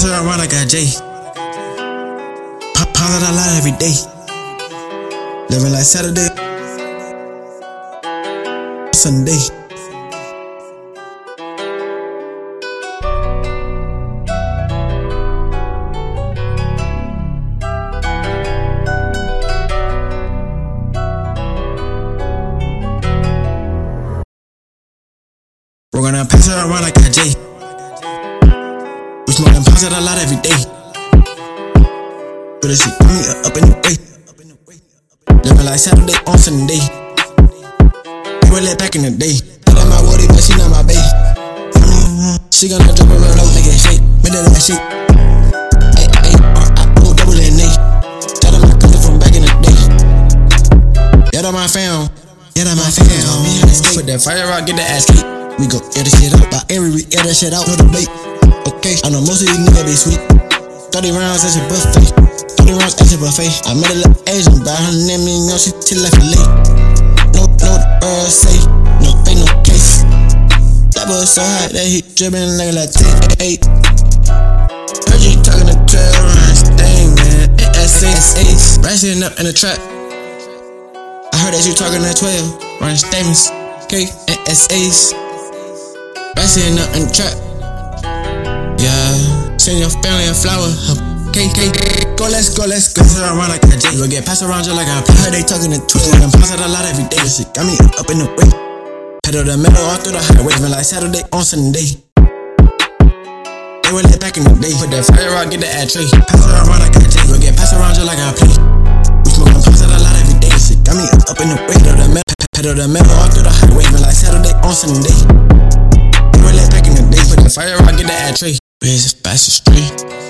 pass her around like a J. Pop of that lot every day. Living like Saturday, Sunday. We're gonna pass her around like a J. We smoking pounds of that lot every day. But she put me up in the way. Living like Saturday on Sunday. We were back in the day. That my woody, but she not my bae. She gonna drop a low, make it shake. Make that ass shake. Ay, ay, R-I-O, double N A. That my cousin from back in the day. Yeah, that my fam. Yeah, that my fam. Put that fire out, get the ass kicked. We go air the shit out. By every we air that shit out. No debate. Okay, I know most of these niggas be sweet. 30 rounds at your buffet. 30 rounds at your buffet. I met a little Asian, by her name, you know she till like a late. No, no, earl say. No fake, no case. That boy so hot that he drippin' like a latte. Heard you talking to 12 rounds. Dang, man. ASAs. Rising up in the trap. I heard that you talking to 12 rounds. Statements. And SAs. Rising up in the trap. Yeah, send your family a flower. K, K, K, go, let's go, let's go. Pass it around like a J. You gon' get passed around just like a play. Heard they talking to twins. And pass it a lot every day. This shit got me up in the way. Pedal the metal all through the highway. Been like Saturday on Sunday. They were lit back in the day. Put that fire out, get the ad tray. Pass it around like a J. You gon' get passed around just like a play. We smoking pass it a lot every day. This shit got me up in the way. Pedal the metal, pedal the metal all through the highway. Been like Saturday on Sunday. They were lit back in the day. Put the fire out, get the ad tray. Biz fast and straight.